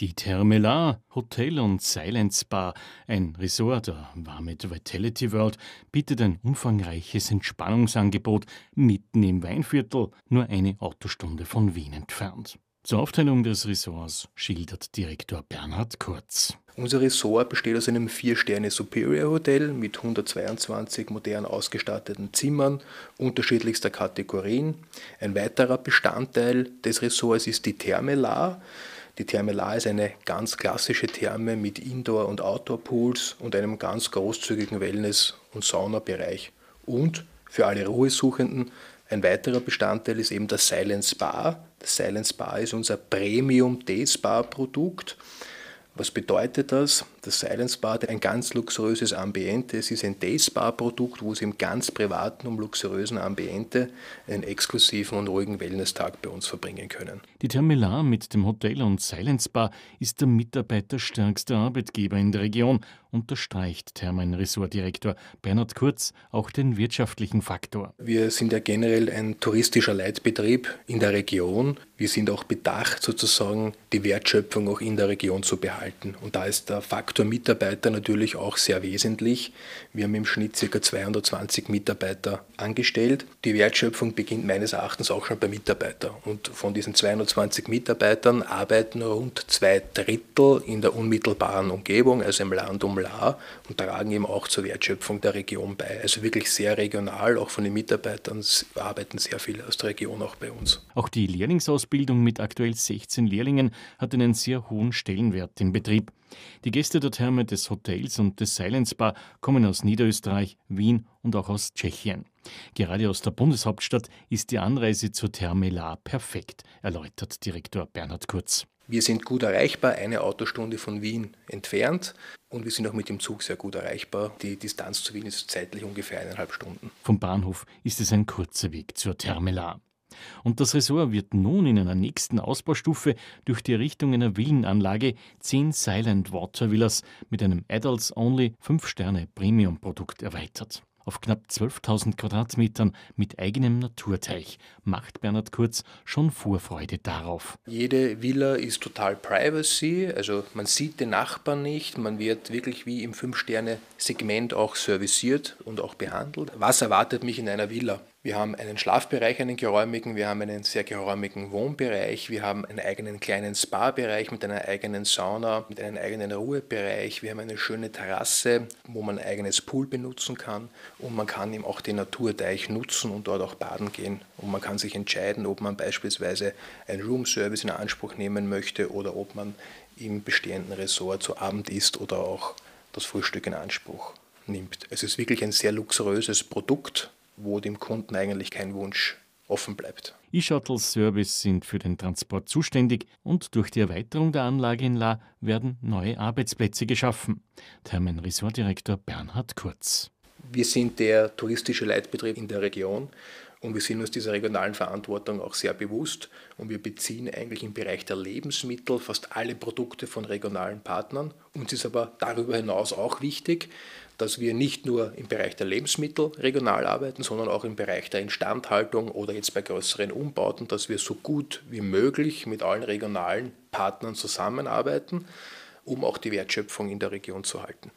Die Termelar Hotel und Silent Spa, ein Resort der Warmet Vitality World, bietet ein umfangreiches Entspannungsangebot mitten im Weinviertel, nur eine Autostunde von Wien entfernt. Zur Aufteilung des Ressorts schildert Direktor Bernhard Kurz. Unser Ressort besteht aus einem Vier-Sterne-Superior-Hotel mit 122 modern ausgestatteten Zimmern unterschiedlichster Kategorien. Ein weiterer Bestandteil des Ressorts ist die Thermelar. Die Therme La ist eine ganz klassische Therme mit Indoor- und Outdoor-Pools und einem ganz großzügigen Wellness- und Saunabereich. Und für alle Ruhesuchenden ein weiterer Bestandteil ist eben das Silent Spa. Das Silent Spa ist unser Premium Day-Spa-Produkt. Was bedeutet das? Das Silence Bar hat ein ganz luxuriöses Ambiente. Es ist ein Day Spa Produkt, wo es im ganz privaten und luxuriösen Ambiente einen exklusiven und ruhigen Wellness-Tag bei uns verbringen können. Die Termelar mit dem Hotel und Silence Bar ist der mitarbeiterstärkste Arbeitgeber in der Region, unterstreicht Thermen Ressortdirektor Bernhard Kurz auch den wirtschaftlichen Faktor. Wir sind ja generell ein touristischer Leitbetrieb in der Region. Wir sind auch bedacht, sozusagen die Wertschöpfung auch in der Region zu behalten. Und da ist der Faktor Mitarbeiter natürlich auch sehr wesentlich. Wir haben im Schnitt ca. 220 Mitarbeiter angestellt. Die Wertschöpfung beginnt meines Erachtens auch schon bei Mitarbeitern. Und von diesen 220 Mitarbeitern arbeiten rund zwei Drittel in der unmittelbaren Umgebung, also im Land um Land, und tragen eben auch zur Wertschöpfung der Region bei. Also wirklich sehr regional, auch von den Mitarbeitern arbeiten sehr viele aus der Region auch bei uns. Auch die Lehrlingsausbildung Ausbildung mit aktuell 16 Lehrlingen hat einen sehr hohen Stellenwert im Betrieb. Die Gäste der Therme des Hotels und des Silence Bar kommen aus Niederösterreich, Wien und auch aus Tschechien. Gerade aus der Bundeshauptstadt ist die Anreise zur Therme La perfekt, erläutert Direktor Bernhard Kurz. Wir sind gut erreichbar, eine Autostunde von Wien entfernt und wir sind auch mit dem Zug sehr gut erreichbar. Die Distanz zu Wien ist zeitlich ungefähr eineinhalb Stunden. Vom Bahnhof ist es ein kurzer Weg zur Therme La. Und das Ressort wird nun in einer nächsten Ausbaustufe durch die Errichtung einer Villenanlage 10 Silent Water Villas mit einem Adults-Only 5-Sterne-Premium-Produkt erweitert. Auf knapp 12.000 Quadratmetern mit eigenem Naturteich macht Bernhard Kurz schon Vorfreude darauf. Jede Villa ist total Privacy, also man sieht den Nachbarn nicht, man wird wirklich wie im 5-Sterne-Segment auch serviciert und auch behandelt. Was erwartet mich in einer Villa? Wir haben einen Schlafbereich, einen geräumigen, wir haben einen sehr geräumigen Wohnbereich, wir haben einen eigenen kleinen Spa-Bereich mit einer eigenen Sauna, mit einem eigenen Ruhebereich, wir haben eine schöne Terrasse, wo man ein eigenes Pool benutzen kann und man kann eben auch den Naturteich nutzen und dort auch baden gehen. Und man kann sich entscheiden, ob man beispielsweise ein Roomservice in Anspruch nehmen möchte oder ob man im bestehenden Resort zu Abend isst oder auch das Frühstück in Anspruch nimmt. Es ist wirklich ein sehr luxuriöses Produkt wo dem Kunden eigentlich kein Wunsch offen bleibt. E-Shuttle-Service sind für den Transport zuständig und durch die Erweiterung der Anlage in La werden neue Arbeitsplätze geschaffen. Thermen Ressortdirektor Bernhard Kurz. Wir sind der touristische Leitbetrieb in der Region und wir sind uns dieser regionalen Verantwortung auch sehr bewusst und wir beziehen eigentlich im Bereich der Lebensmittel fast alle Produkte von regionalen Partnern. Uns ist aber darüber hinaus auch wichtig, dass wir nicht nur im Bereich der Lebensmittel regional arbeiten, sondern auch im Bereich der Instandhaltung oder jetzt bei größeren Umbauten, dass wir so gut wie möglich mit allen regionalen Partnern zusammenarbeiten, um auch die Wertschöpfung in der Region zu halten.